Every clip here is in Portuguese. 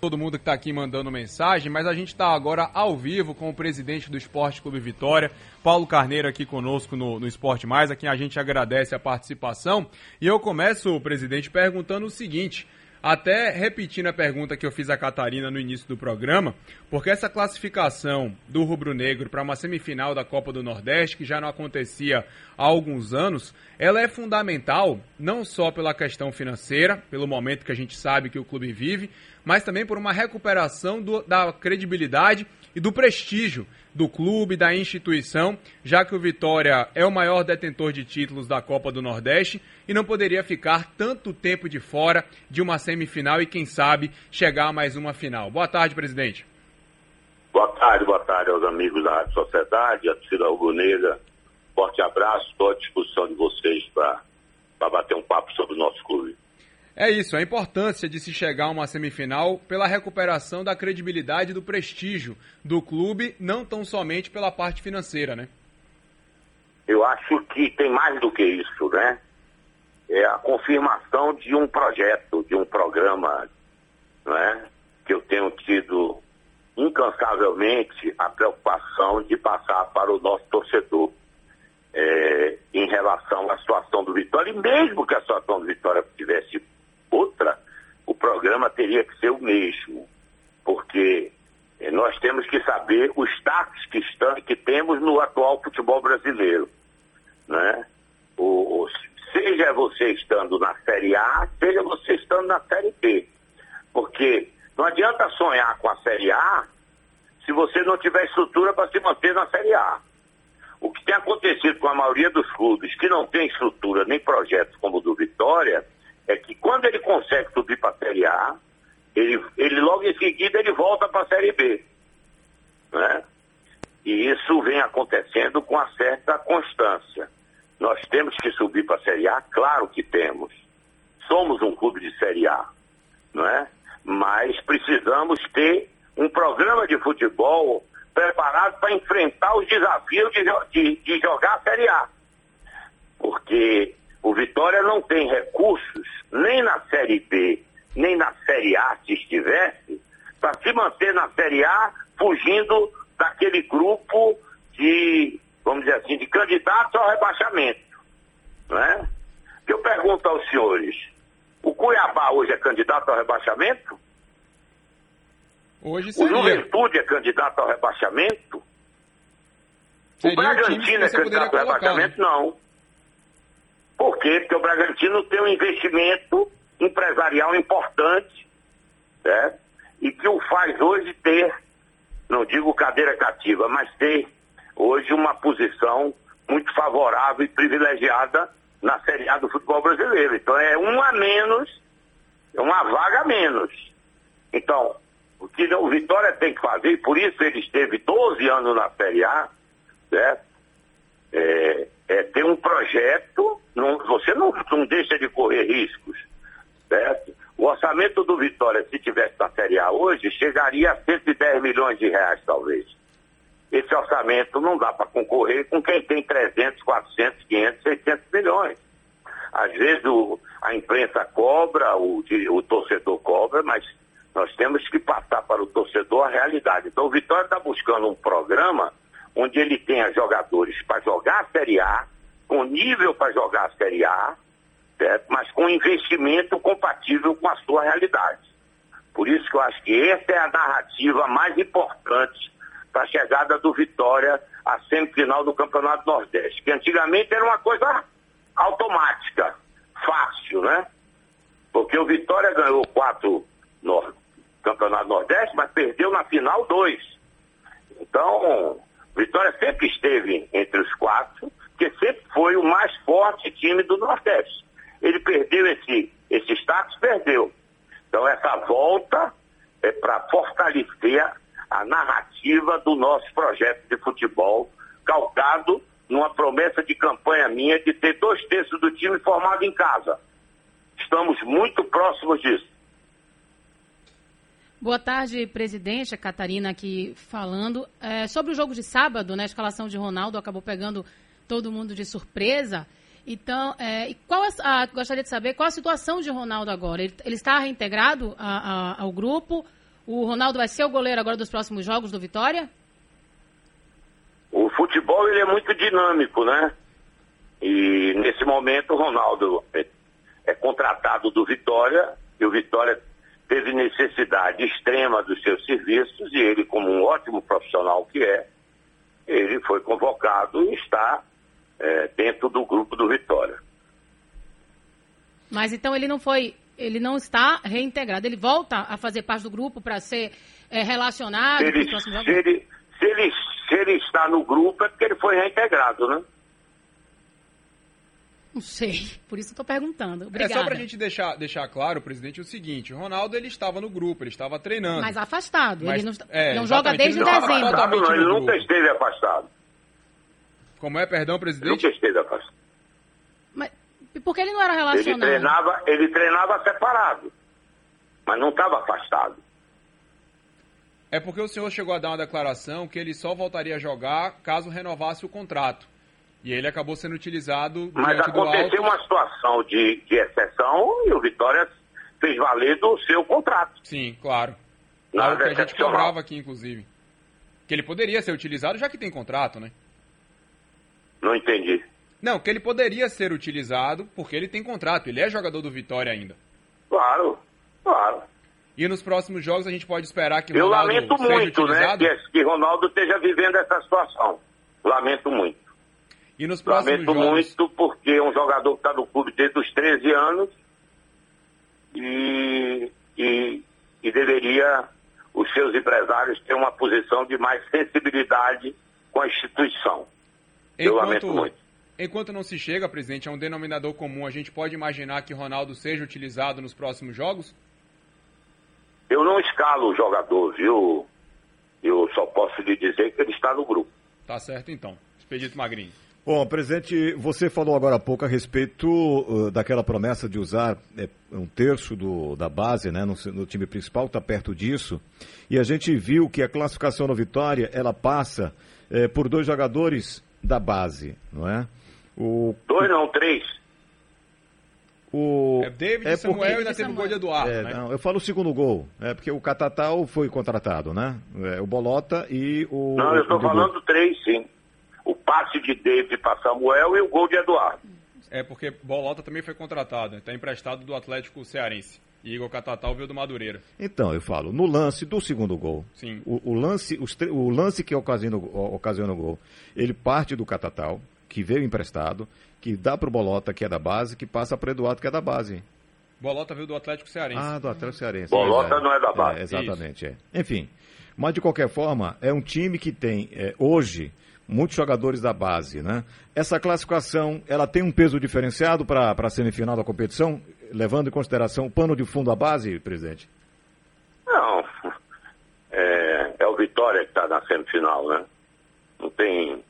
todo mundo que está aqui mandando mensagem, mas a gente está agora ao vivo com o presidente do Esporte Clube Vitória, Paulo Carneiro, aqui conosco no, no Esporte Mais, a quem a gente agradece a participação. E eu começo, presidente, perguntando o seguinte. Até repetindo a pergunta que eu fiz a Catarina no início do programa, porque essa classificação do rubro-negro para uma semifinal da Copa do Nordeste, que já não acontecia há alguns anos, ela é fundamental não só pela questão financeira, pelo momento que a gente sabe que o clube vive, mas também por uma recuperação do, da credibilidade e do prestígio do clube, da instituição, já que o Vitória é o maior detentor de títulos da Copa do Nordeste e não poderia ficar tanto tempo de fora de uma semifinal e, quem sabe, chegar a mais uma final. Boa tarde, presidente. Boa tarde, boa tarde aos amigos da Rádio Sociedade, a torcida rubro-negra. Forte abraço, estou à disposição de vocês para bater um papo sobre o nosso clube. É isso, a importância de se chegar a uma semifinal pela recuperação da credibilidade e do prestígio do clube, não tão somente pela parte financeira, né? Eu acho que tem mais do que isso, né? É a confirmação de um projeto, de um programa, né? Que eu tenho tido incansavelmente a preocupação de passar para o nosso torcedor. É, em relação à situação do Vitória, e mesmo que a situação do Vitória tivesse outra, o programa teria que ser o mesmo, porque eh, nós temos que saber os status que, estão, que temos no atual futebol brasileiro. Né? O, o, seja você estando na Série A, seja você estando na Série B. Porque não adianta sonhar com a Série A se você não tiver estrutura para se manter na Série A. O que tem acontecido com a maioria dos clubes que não tem estrutura nem projetos como o do Vitória é que quando ele consegue subir para a Série A, ele, ele seguida ele volta para a Série B. Né? E isso vem acontecendo com uma certa constância. Nós temos que subir para a Série A? Claro que temos. Somos um clube de Série A, não é? Mas precisamos ter um programa de futebol preparado para enfrentar os desafios de, de, de jogar a Série A. Porque o Vitória não tem recursos, nem na Série B, nem na Série A, se estivesse, para se manter na Série A, fugindo daquele grupo de, vamos dizer assim, de candidatos ao rebaixamento. Né? Eu pergunto aos senhores, o Cuiabá hoje é candidato ao rebaixamento? Hoje seria. O Juventude é candidato ao rebaixamento? Seria o Bragantino é candidato ao rebaixamento? Não. Por quê? Porque o Bragantino tem um investimento empresarial importante, certo? E que o faz hoje ter, não digo cadeira cativa, mas ter hoje uma posição muito favorável e privilegiada na Série A do futebol brasileiro. Então é um a menos, é uma vaga a menos. Então, o que o Vitória tem que fazer, por isso ele esteve 12 anos na Série A, certo? É, é ter um projeto não, você não, não deixa de correr riscos, certo? O orçamento do Vitória, se tivesse na Série A hoje, chegaria a 110 milhões de reais, talvez. Esse orçamento não dá para concorrer com quem tem 300, 400, 500, 600 milhões. Às vezes o, a imprensa cobra, o, o torcedor cobra, mas nós temos que passar para o torcedor a realidade. Então o Vitória está buscando um programa onde ele tenha jogadores para jogar a Série A, com nível para jogar a Série A, mas com investimento compatível com a sua realidade. Por isso que eu acho que essa é a narrativa mais importante para a chegada do Vitória à semifinal do Campeonato Nordeste, que antigamente era uma coisa automática, fácil, né? Porque o Vitória ganhou quatro no Campeonato Nordeste, mas perdeu na final dois. Então, Vitória sempre esteve entre os quatro, que sempre foi o mais forte time do Nordeste. Perdeu esse, esse status, perdeu. Então essa volta é para fortalecer a narrativa do nosso projeto de futebol, calcado numa promessa de campanha minha de ter dois terços do time formado em casa. Estamos muito próximos disso. Boa tarde, presidente. A Catarina aqui falando. É, sobre o jogo de sábado, né, a escalação de Ronaldo acabou pegando todo mundo de surpresa. Então, é, qual a, gostaria de saber qual a situação de Ronaldo agora. Ele, ele está reintegrado a, a, ao grupo O Ronaldo vai ser o goleiro agora dos próximos jogos do Vitória? O futebol ele é muito dinâmico, né? E nesse momento o Ronaldo é, é contratado do Vitória e o Vitória teve necessidade extrema dos seus serviços e ele, como um ótimo profissional que é, ele foi convocado e está é, dentro do grupo do Vitória. Mas então ele não foi, ele não está reintegrado, ele volta a fazer parte do grupo para ser é, relacionado se ele, se ele, se, ele, se ele está no grupo é porque ele foi reintegrado, né? Não sei, por isso eu estou perguntando. Obrigada. É só para a gente deixar, deixar claro, presidente, o seguinte: o Ronaldo ele estava no grupo, ele estava treinando. Mas afastado. Mas, ele não, é, não joga desde ele dezembro. Não, não, ele nunca esteve afastado. Como é, perdão, presidente? Nunca esteve afastado. Mas por que ele não era relacionado? Ele treinava, ele treinava separado, mas não estava afastado. É porque o senhor chegou a dar uma declaração que ele só voltaria a jogar caso renovasse o contrato. E ele acabou sendo utilizado. Mas aconteceu uma situação de, de exceção e o Vitória fez valer do seu contrato. Sim, claro. Algo que a gente cobrava aqui, inclusive. Que ele poderia ser utilizado já que tem contrato, né? Não entendi. Não, que ele poderia ser utilizado porque ele tem contrato. Ele é jogador do Vitória ainda. Claro, claro. E nos próximos jogos a gente pode esperar que Eu Ronaldo lamento muito, né, utilizado? né? Que, que Ronaldo esteja vivendo essa situação. Lamento muito. E nos próximos Lamento jogos... muito porque é um jogador que está no clube desde os 13 anos e, e, e deveria os seus empresários ter uma posição de mais sensibilidade com a instituição. Enquanto, Eu lamento muito. Enquanto não se chega, presidente, a um denominador comum, a gente pode imaginar que Ronaldo seja utilizado nos próximos jogos? Eu não escalo o jogador, viu? Eu só posso lhe dizer que ele está no grupo. Tá certo, então. Expedito Magrinho. Bom, presidente, você falou agora há pouco a respeito uh, daquela promessa de usar é, um terço do, da base né, no, no time principal, está perto disso. E a gente viu que a classificação no Vitória, ela passa é, por dois jogadores da base, não é? O, dois não, três. O... É David é Samuel porque... e ainda teve o gol de Eduardo, é, né? não, eu falo o segundo gol, é porque o Catatal foi contratado, né? É, o Bolota e o... Não, eu estou falando três, sim o passe de David para Samuel e o gol de Eduardo. É porque Bolota também foi contratado, está emprestado do Atlético Cearense. E Igor Catatal veio do Madureira. Então, eu falo, no lance do segundo gol, Sim. O, o lance, o lance que ocasiona, ocasiona o gol, ele parte do Catatal, que veio emprestado, que dá para o Bolota, que é da base, que passa para Eduardo, que é da base. Bolota veio do Atlético Cearense. Ah, do Atlético Cearense. Bolota é, não é da base. É, exatamente, é. Enfim, mas de qualquer forma, é um time que tem, é, hoje, muitos jogadores da base, né? Essa classificação, ela tem um peso diferenciado para a semifinal da competição, levando em consideração o pano de fundo à base, presidente? Não, é, é o Vitória que está na semifinal, né? Não tem,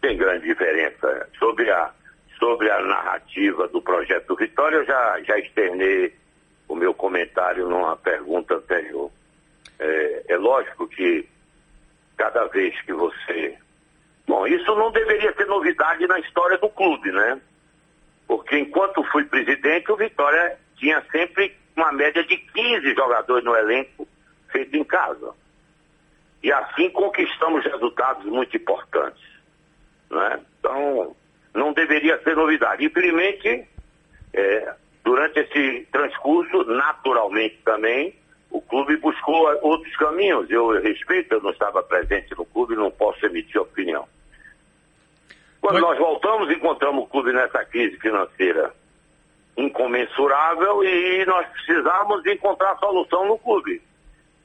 tem grande diferença. Sobre a, sobre a narrativa do projeto do Vitória, eu já, já externei o meu comentário numa pergunta anterior. É, é lógico que cada vez que você Bom, isso não deveria ser novidade na história do clube, né? Porque enquanto fui presidente, o Vitória tinha sempre uma média de 15 jogadores no elenco feito em casa. E assim conquistamos resultados muito importantes. Né? Então, não deveria ser novidade. Infelizmente, é, durante esse transcurso, naturalmente também, o clube buscou outros caminhos. Eu respeito, eu não estava presente no clube, não posso emitir opinião. Quando nós voltamos, encontramos o clube nessa crise financeira incomensurável e nós precisamos encontrar a solução no clube.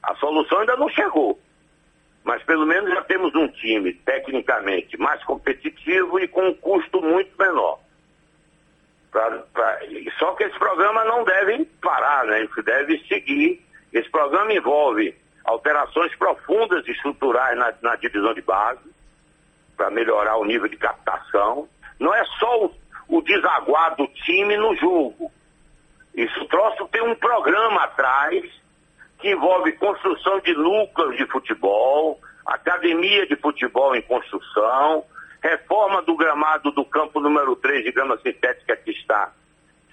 A solução ainda não chegou, mas pelo menos já temos um time tecnicamente mais competitivo e com um custo muito menor. Pra, pra... Só que esse programa não deve parar, né? Isso deve seguir esse programa envolve alterações profundas estruturais na, na divisão de base, para melhorar o nível de captação. Não é só o, o desaguar do time no jogo. Isso troço tem um programa atrás que envolve construção de núcleos de futebol, academia de futebol em construção, reforma do gramado do campo número 3 de grama sintética que está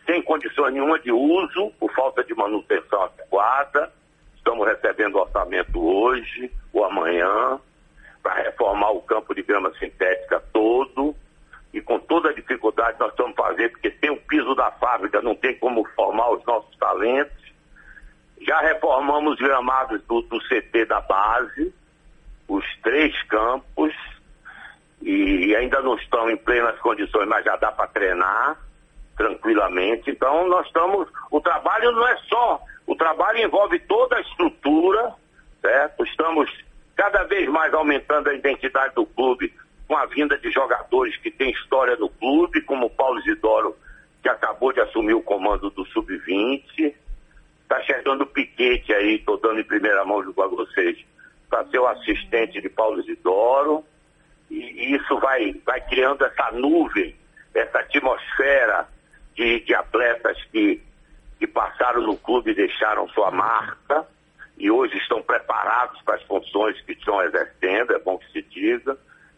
sem condições nenhuma de uso, por falta de manutenção adequada. Estamos recebendo orçamento hoje ou amanhã para reformar o campo de grama sintética todo e com toda a dificuldade nós estamos fazendo, porque tem o piso da fábrica, não tem como formar os nossos talentos. Já reformamos gramados do, do CT da base, os três campos, e ainda não estão em plenas condições, mas já dá para treinar tranquilamente. Então nós estamos. O trabalho não é só. O trabalho envolve toda a estrutura, certo? Estamos cada vez mais aumentando a identidade do clube com a vinda de jogadores que têm história no clube, como Paulo Isidoro, que acabou de assumir o comando do Sub-20. Está chegando o Piquete aí, estou dando em primeira mão junto a vocês, para ser o assistente de Paulo Isidoro. E, e isso vai, vai criando essa nuvem, essa atmosfera de, de atletas que, que passaram no clube e deixaram sua marca e hoje estão preparados para as funções que estão exercendo, é bom que se diga.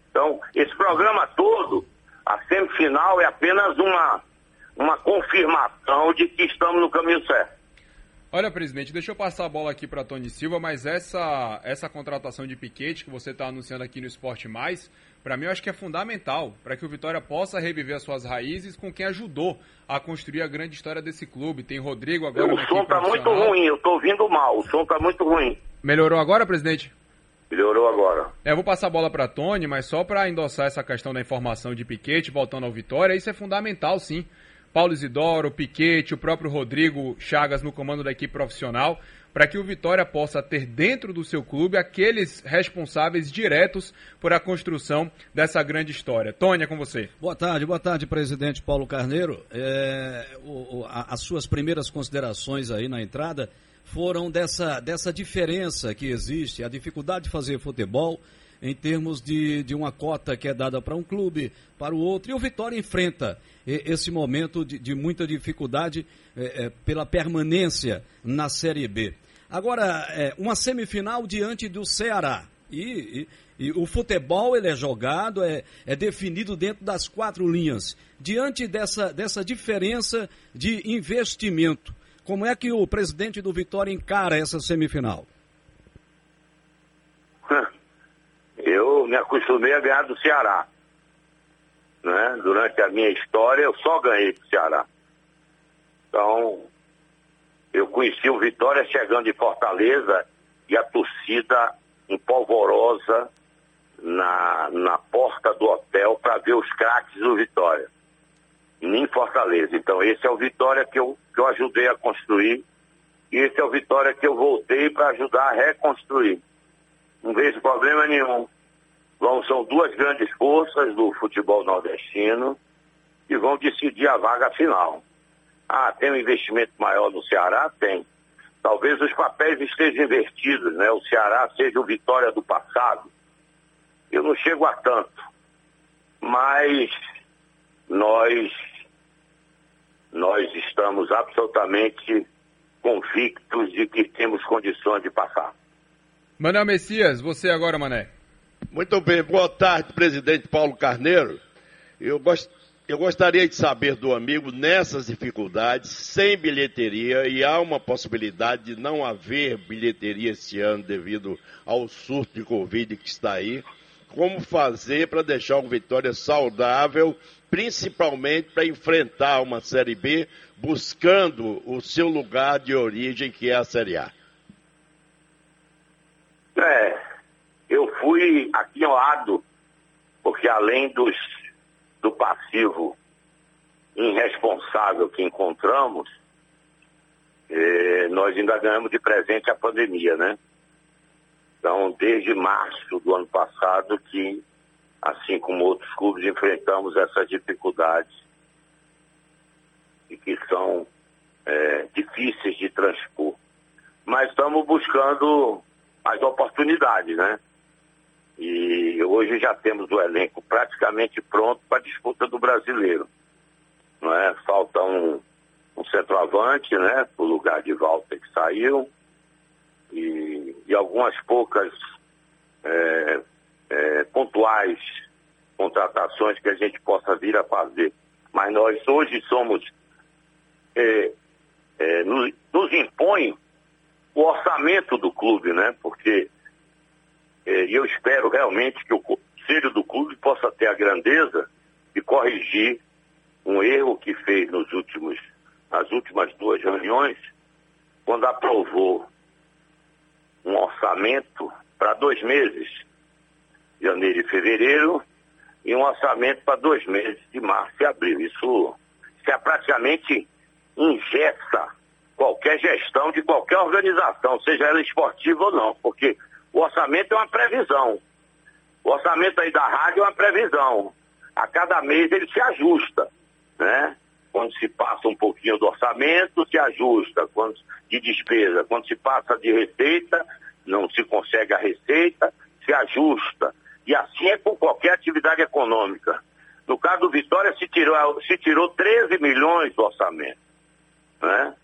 Então, esse programa todo, a semifinal é apenas uma, uma confirmação de que estamos no caminho certo. Olha, presidente, deixa eu passar a bola aqui para Tony Silva, mas essa, essa contratação de Piquete que você está anunciando aqui no Esporte Mais, para mim eu acho que é fundamental para que o Vitória possa reviver as suas raízes com quem ajudou a construir a grande história desse clube. Tem Rodrigo agora. O som está muito ruim, eu estou ouvindo mal, o som está muito ruim. Melhorou agora, presidente? Melhorou agora. É, eu vou passar a bola para Tony, mas só para endossar essa questão da informação de Piquete voltando ao Vitória, isso é fundamental, sim. Paulo Isidoro, Piquete, o próprio Rodrigo Chagas no comando da equipe profissional para que o Vitória possa ter dentro do seu clube aqueles responsáveis diretos por a construção dessa grande história. Tônia, com você. Boa tarde, boa tarde, presidente Paulo Carneiro. É, o, a, as suas primeiras considerações aí na entrada foram dessa, dessa diferença que existe, a dificuldade de fazer futebol em termos de, de uma cota que é dada para um clube, para o outro, e o Vitória enfrenta esse momento de, de muita dificuldade é, é, pela permanência na Série B. Agora, é, uma semifinal diante do Ceará. E, e, e, o futebol ele é jogado, é, é definido dentro das quatro linhas. Diante dessa, dessa diferença de investimento, como é que o presidente do Vitória encara essa semifinal? Me acostumei a ganhar do Ceará. Né? Durante a minha história, eu só ganhei do Ceará. Então, eu conheci o Vitória chegando de Fortaleza e a torcida empolvorosa na, na porta do hotel para ver os craques do Vitória. Em Fortaleza. Então esse é o Vitória que eu, que eu ajudei a construir. E esse é o Vitória que eu voltei para ajudar a reconstruir. Não vejo problema nenhum. Vão, são duas grandes forças do futebol nordestino que vão decidir a vaga final. Ah, tem um investimento maior no Ceará? Tem. Talvez os papéis estejam invertidos, né? O Ceará seja o Vitória do passado. Eu não chego a tanto. Mas nós, nós estamos absolutamente convictos de que temos condições de passar. Mané Messias, você agora, Mané. Muito bem, boa tarde, presidente Paulo Carneiro. Eu gost eu gostaria de saber do amigo, nessas dificuldades, sem bilheteria, e há uma possibilidade de não haver bilheteria este ano devido ao surto de Covid que está aí, como fazer para deixar o Vitória saudável, principalmente para enfrentar uma Série B, buscando o seu lugar de origem, que é a Série A? É, fui aquinhoado, porque além dos do passivo irresponsável que encontramos, eh, nós ainda ganhamos de presente a pandemia, né? Então, desde março do ano passado que, assim como outros clubes, enfrentamos essas dificuldades e que são é, difíceis de transpor. Mas estamos buscando as oportunidades, né? Hoje já temos o elenco praticamente pronto para a disputa do brasileiro. Não é? Falta um, um centroavante, né? O lugar de Walter que saiu. E, e algumas poucas é, é, pontuais contratações que a gente possa vir a fazer. Mas nós hoje somos. É, é nos, nos impõe o orçamento do clube, né? Porque é, eu espero realmente que o conselho do clube possa ter a grandeza de corrigir um erro que fez nos últimos, nas últimas duas reuniões, quando aprovou um orçamento para dois meses, janeiro e fevereiro, e um orçamento para dois meses, de março e abril. Isso, isso é praticamente ingessa qualquer gestão de qualquer organização, seja ela esportiva ou não, porque o orçamento é uma previsão. O orçamento aí da rádio é uma previsão. A cada mês ele se ajusta, né? Quando se passa um pouquinho do orçamento, se ajusta. Quando, de despesa. Quando se passa de receita, não se consegue a receita, se ajusta. E assim é com qualquer atividade econômica. No caso do Vitória, se tirou, se tirou 13 milhões do orçamento. Né?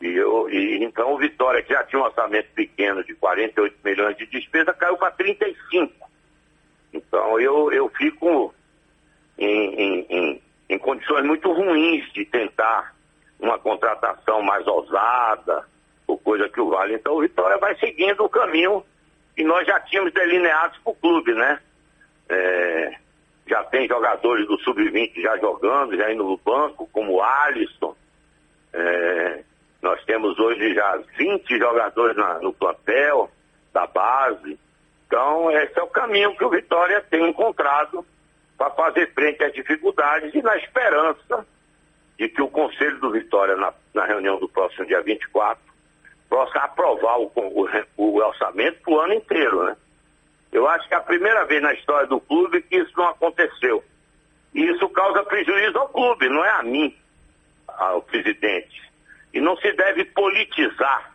E, eu, e então o Vitória, que já tinha um orçamento pequeno de 48 milhões de despesa, caiu para 35. Então eu, eu fico em, em, em, em condições muito ruins de tentar uma contratação mais ousada, ou coisa que o vale. Então o Vitória vai seguindo o caminho que nós já tínhamos delineados para o clube, né? É, já tem jogadores do Sub-20 já jogando, já indo no banco, como o Alisson. É, temos hoje já 20 jogadores na, no plantel da base. Então, esse é o caminho que o Vitória tem encontrado para fazer frente às dificuldades e na esperança de que o Conselho do Vitória, na, na reunião do próximo dia 24, possa aprovar o, o, o orçamento para o ano inteiro, né? Eu acho que é a primeira vez na história do clube que isso não aconteceu. E isso causa prejuízo ao clube, não é a mim, ao presidente. E não se deve politizar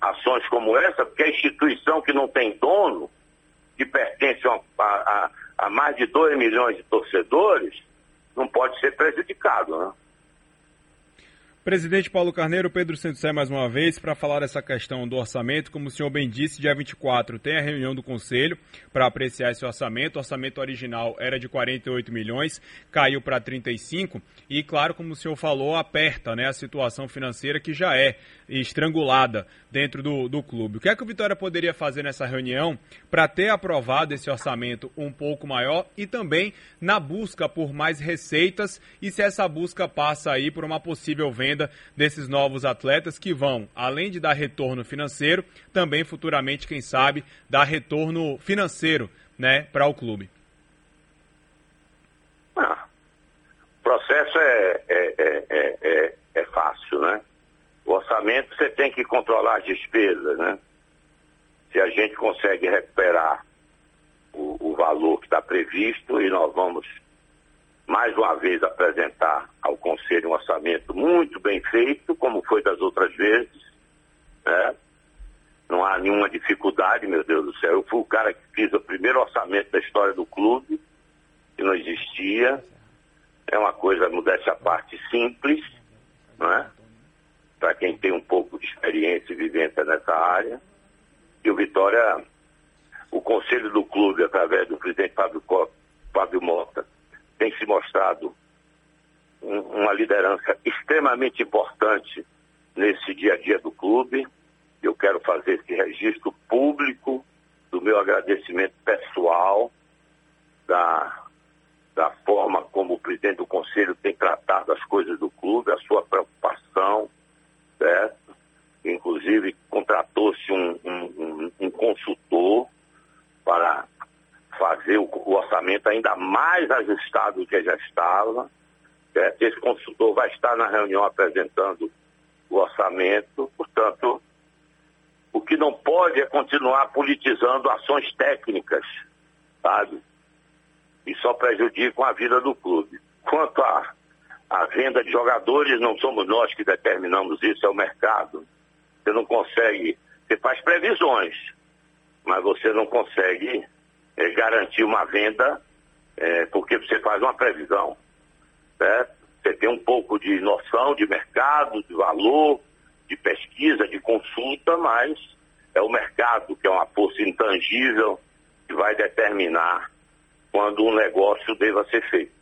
ações como essa, porque a instituição que não tem dono, que pertence a, a, a mais de 2 milhões de torcedores, não pode ser prejudicado, né? Presidente Paulo Carneiro, Pedro Santos mais uma vez para falar dessa questão do orçamento. Como o senhor bem disse, dia 24 tem a reunião do Conselho para apreciar esse orçamento. O orçamento original era de 48 milhões, caiu para 35 e, claro, como o senhor falou, aperta né, a situação financeira que já é estrangulada dentro do, do clube. O que é que o Vitória poderia fazer nessa reunião para ter aprovado esse orçamento um pouco maior e também na busca por mais receitas e se essa busca passa aí por uma possível venda venda desses novos atletas que vão, além de dar retorno financeiro, também futuramente, quem sabe, dar retorno financeiro né, para o clube. Ah, o processo é, é, é, é, fácil, né? O orçamento você tem que controlar as despesas, né? Se a gente consegue recuperar o, o valor que está previsto e nós vamos mais uma vez apresentar ao Conselho um orçamento muito bem feito, como foi das outras vezes. Né? Não há nenhuma dificuldade, meu Deus do céu. Eu fui o cara que fiz o primeiro orçamento da história do clube, que não existia. É uma coisa, modéstia à parte, simples, né? para quem tem um pouco de experiência e vivência nessa área. E o Vitória, o conselho do clube, através do presidente Fábio, Fábio Mota, tem se mostrado um, uma liderança extremamente importante nesse dia a dia do clube. Eu quero fazer esse registro público do meu agradecimento pessoal, da, da forma como o presidente do conselho tem tratado as coisas do clube, a sua preocupação, certo? Inclusive, contratou-se um, um, um, consultor para fazer o, o orçamento ainda mais ajustado do que já estava. Certo? Esse consultor vai estar na reunião apresentando o orçamento, portanto, o que não pode é continuar politizando ações técnicas, sabe? E só prejudicam a vida do clube. Quanto à, à venda de jogadores, não somos nós que determinamos isso, é o mercado. Você não consegue, você faz previsões, mas você não consegue é, garantir uma venda, é, porque você faz uma previsão. Você tem um pouco de noção de mercado, de valor, de pesquisa, de consulta, mas é o mercado que é uma força intangível que vai determinar quando um negócio deva ser feito.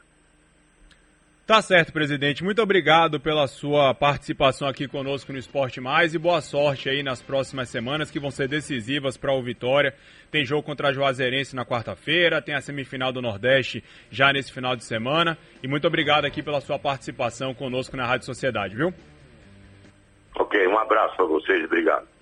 Tá certo, presidente. Muito obrigado pela sua participação aqui conosco no Esporte Mais e boa sorte aí nas próximas semanas que vão ser decisivas para o Vitória. Tem jogo contra a Juazeirense na quarta-feira, tem a semifinal do Nordeste já nesse final de semana. E muito obrigado aqui pela sua participação conosco na Rádio Sociedade, viu? Ok, um abraço para vocês, obrigado.